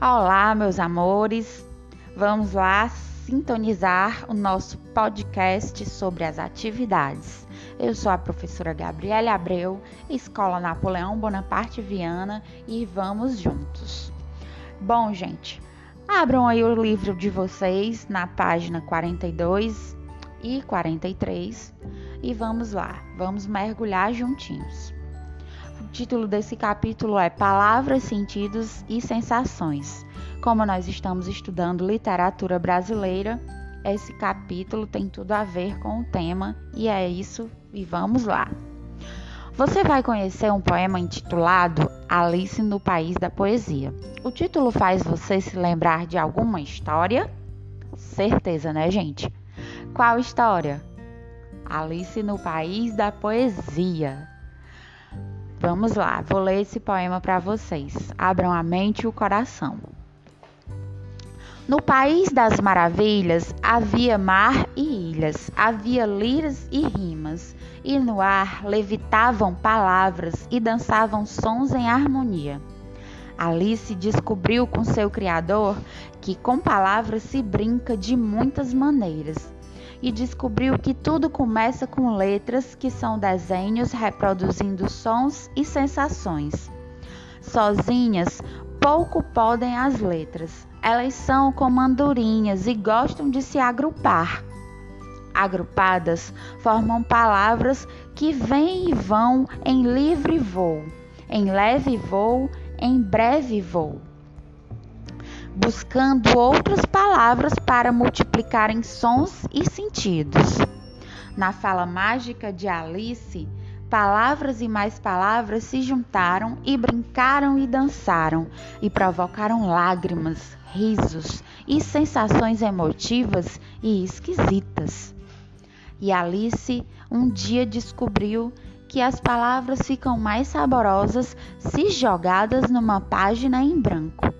Olá, meus amores. Vamos lá sintonizar o nosso podcast sobre as atividades. Eu sou a professora Gabriela Abreu, Escola Napoleão Bonaparte Viana, e vamos juntos. Bom, gente, abram aí o livro de vocês na página 42 e 43 e vamos lá, vamos mergulhar juntinhos. Título desse capítulo é Palavras, Sentidos e Sensações. Como nós estamos estudando literatura brasileira, esse capítulo tem tudo a ver com o tema e é isso, e vamos lá. Você vai conhecer um poema intitulado Alice no País da Poesia. O título faz você se lembrar de alguma história? Certeza, né, gente? Qual história? Alice no País da Poesia. Vamos lá, vou ler esse poema para vocês. Abram a mente e o coração. No país das maravilhas havia mar e ilhas, havia liras e rimas, e no ar levitavam palavras e dançavam sons em harmonia. Alice descobriu com seu criador que com palavras se brinca de muitas maneiras e descobriu que tudo começa com letras que são desenhos reproduzindo sons e sensações. Sozinhas, pouco podem as letras. Elas são como andorinhas e gostam de se agrupar. Agrupadas, formam palavras que vêm e vão em livre voo, em leve voo, em breve voo buscando outras palavras para multiplicarem sons e sentidos. Na fala mágica de Alice, palavras e mais palavras se juntaram e brincaram e dançaram e provocaram lágrimas, risos e sensações emotivas e esquisitas. E Alice um dia descobriu que as palavras ficam mais saborosas se jogadas numa página em branco.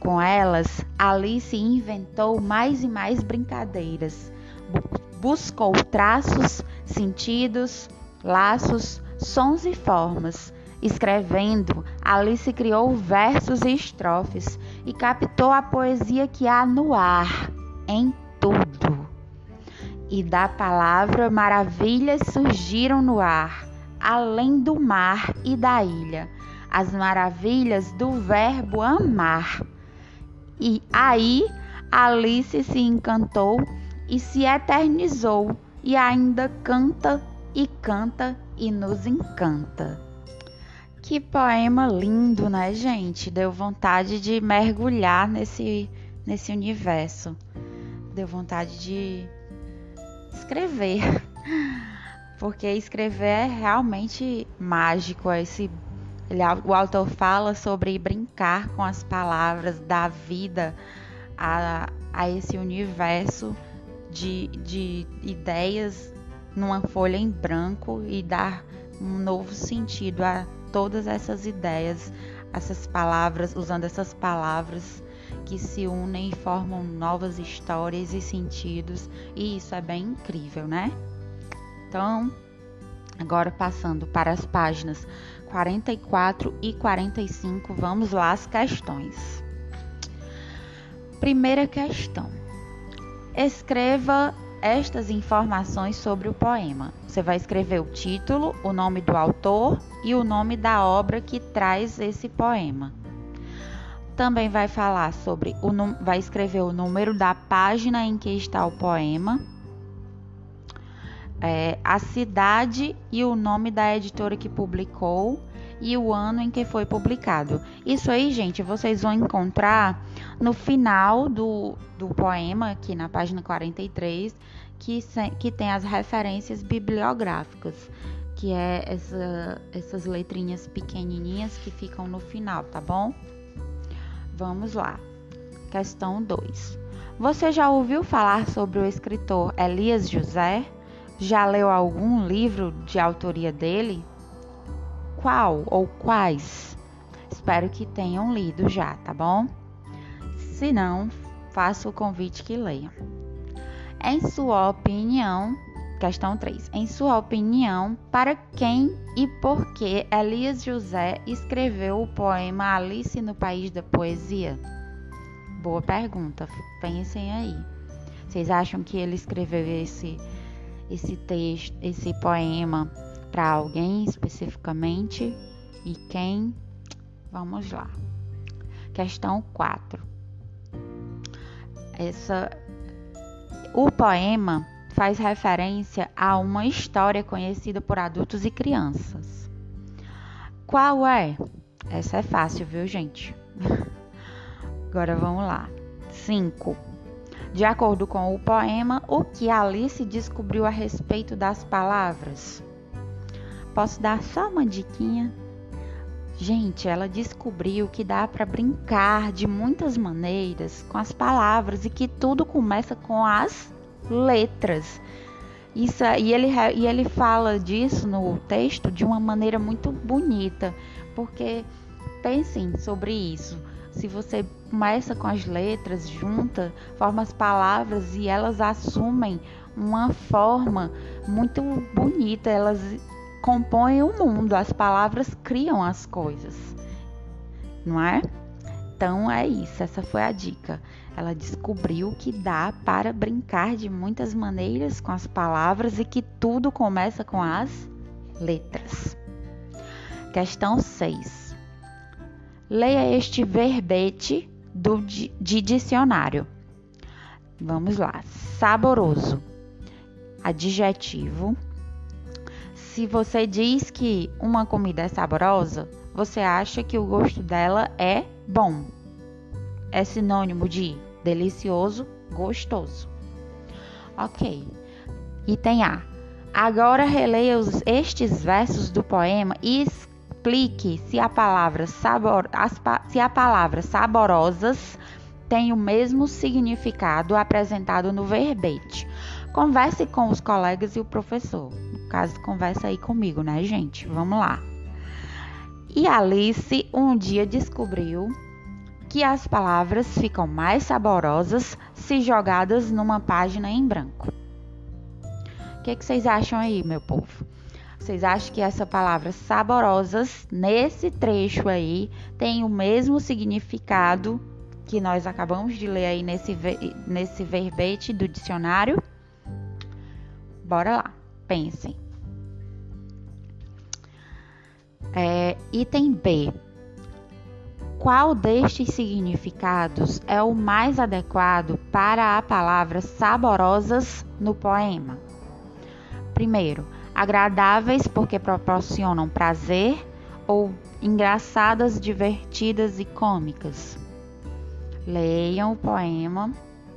Com elas, Alice inventou mais e mais brincadeiras. Buscou traços, sentidos, laços, sons e formas. Escrevendo, Alice criou versos e estrofes e captou a poesia que há no ar, em tudo. E da palavra maravilhas surgiram no ar, além do mar e da ilha, as maravilhas do verbo amar. E aí Alice se encantou e se eternizou e ainda canta e canta e nos encanta. Que poema lindo, né, gente? Deu vontade de mergulhar nesse, nesse universo. Deu vontade de escrever. Porque escrever é realmente mágico. Esse ele, o autor fala sobre brincar com as palavras, dar vida a, a esse universo de, de ideias numa folha em branco e dar um novo sentido a todas essas ideias, essas palavras, usando essas palavras que se unem e formam novas histórias e sentidos, e isso é bem incrível, né? Então, agora passando para as páginas 44 e 45, vamos lá as questões. Primeira questão. Escreva estas informações sobre o poema. Você vai escrever o título, o nome do autor e o nome da obra que traz esse poema. Também vai falar sobre o vai escrever o número da página em que está o poema é, a cidade e o nome da editora que publicou e o ano em que foi publicado. Isso aí, gente, vocês vão encontrar no final do, do poema, aqui na página 43, que, que tem as referências bibliográficas, que é essa, essas letrinhas pequenininhas que ficam no final, tá bom? Vamos lá. Questão 2. Você já ouviu falar sobre o escritor Elias José? Já leu algum livro de autoria dele? Qual ou quais? Espero que tenham lido já, tá bom? Se não, faço o convite que leiam. Em sua opinião, Questão 3. Em sua opinião, para quem e por que Elias José escreveu o poema Alice no País da Poesia? Boa pergunta, pensem aí. Vocês acham que ele escreveu esse, esse texto, esse poema para alguém especificamente? E quem? Vamos lá. Questão 4. Essa, o poema faz referência a uma história conhecida por adultos e crianças. Qual é? Essa é fácil, viu, gente? Agora vamos lá. 5. De acordo com o poema, o que Alice descobriu a respeito das palavras? Posso dar só uma diquinha? Gente, ela descobriu que dá para brincar de muitas maneiras com as palavras e que tudo começa com as letras. Isso, e, ele, e ele fala disso no texto de uma maneira muito bonita, porque pensem sobre isso. Se você começa com as letras, junta, forma as palavras e elas assumem uma forma muito bonita, elas compõem o mundo, as palavras criam as coisas, não é? Então é isso, essa foi a dica. Ela descobriu que dá para brincar de muitas maneiras com as palavras e que tudo começa com as letras. Questão 6. Leia este verbete do, de dicionário. Vamos lá. Saboroso. Adjetivo. Se você diz que uma comida é saborosa, você acha que o gosto dela é bom. É sinônimo de delicioso, gostoso. Ok. Item A. Agora releia os, estes versos do poema e explique se a palavra sabor, as, se a palavra saborosas tem o mesmo significado apresentado no verbete. Converse com os colegas e o professor. No caso, conversa aí comigo, né, gente? Vamos lá. E Alice um dia descobriu que as palavras ficam mais saborosas se jogadas numa página em branco. O que, que vocês acham aí, meu povo? Vocês acham que essa palavra saborosas, nesse trecho aí, tem o mesmo significado que nós acabamos de ler aí nesse, nesse verbete do dicionário? Bora lá, pensem. É, item B. Qual destes significados é o mais adequado para a palavra saborosas no poema? Primeiro, agradáveis porque proporcionam prazer ou engraçadas, divertidas e cômicas? Leiam o poema,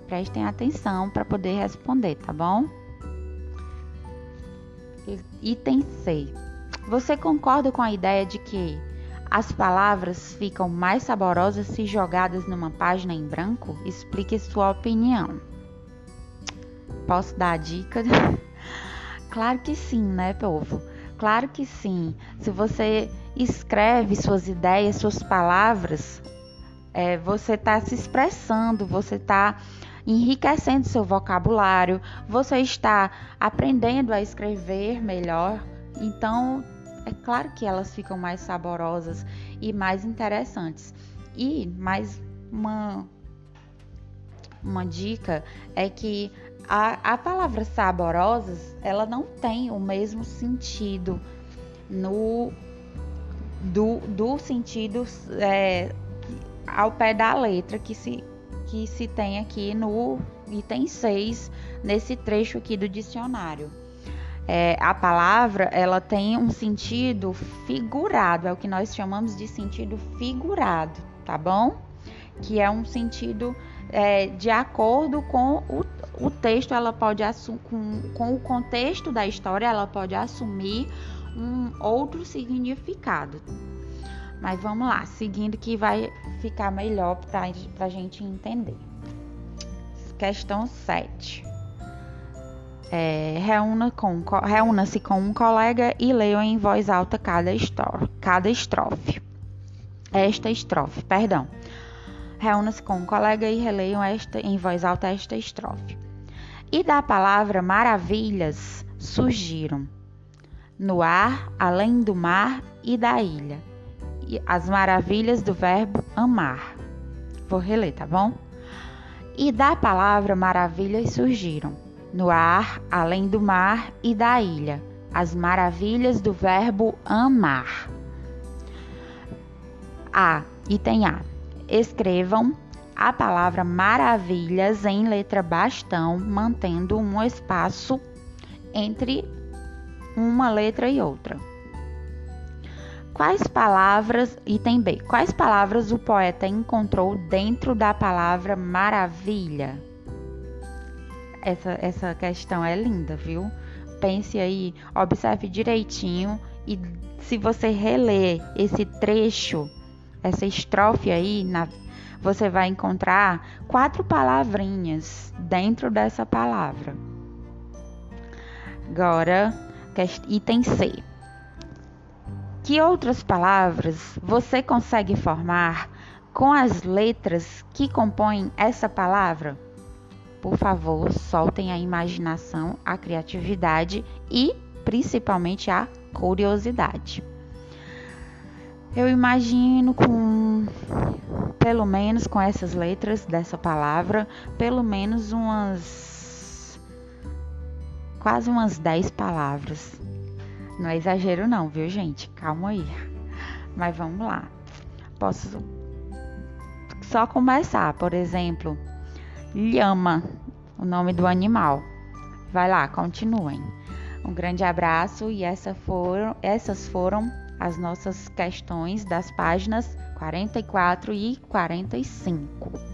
prestem atenção para poder responder, tá bom? Item C. Você concorda com a ideia de que as palavras ficam mais saborosas se jogadas numa página em branco? Explique sua opinião. Posso dar a dica? claro que sim, né, povo? Claro que sim. Se você escreve suas ideias, suas palavras, é, você está se expressando, você está enriquecendo seu vocabulário, você está aprendendo a escrever melhor. Então, é claro que elas ficam mais saborosas e mais interessantes. E mais uma, uma dica é que a, a palavra saborosas ela não tem o mesmo sentido no do, do sentido é, ao pé da letra que se, que se tem aqui no item 6, nesse trecho aqui do dicionário é, a palavra ela tem um sentido figurado, é o que nós chamamos de sentido figurado, tá bom? Que é um sentido é, de acordo com o, o texto, ela pode com, com o contexto da história, ela pode assumir um outro significado. Mas vamos lá, seguindo que vai ficar melhor para a gente entender. Questão 7. É, reúna-se com, reúna com um colega e leiam em voz alta cada, estrofe, cada estrofe. Esta estrofe, perdão. Reúna-se com um colega e releiam esta, em voz alta esta estrofe. E da palavra maravilhas surgiram. No ar, além do mar e da ilha. E as maravilhas do verbo amar. Vou reler, tá bom? E da palavra maravilhas surgiram. No ar, além do mar e da ilha. As maravilhas do verbo amar. A. Item A. Escrevam a palavra maravilhas em letra bastão, mantendo um espaço entre uma letra e outra. Quais palavras, item B, quais palavras o poeta encontrou dentro da palavra maravilha? Essa, essa questão é linda, viu? Pense aí, observe direitinho e se você reler esse trecho, essa estrofe aí, na, você vai encontrar quatro palavrinhas dentro dessa palavra. Agora, item C. Que outras palavras você consegue formar com as letras que compõem essa palavra? Por favor, soltem a imaginação, a criatividade e principalmente a curiosidade. Eu imagino com pelo menos com essas letras dessa palavra, pelo menos umas quase umas 10 palavras. Não é exagero não, viu, gente? Calma aí. Mas vamos lá. Posso só começar, por exemplo, lhama, o nome do animal. Vai lá, continuem. Um grande abraço e essa foram, essas foram as nossas questões das páginas 44 e 45.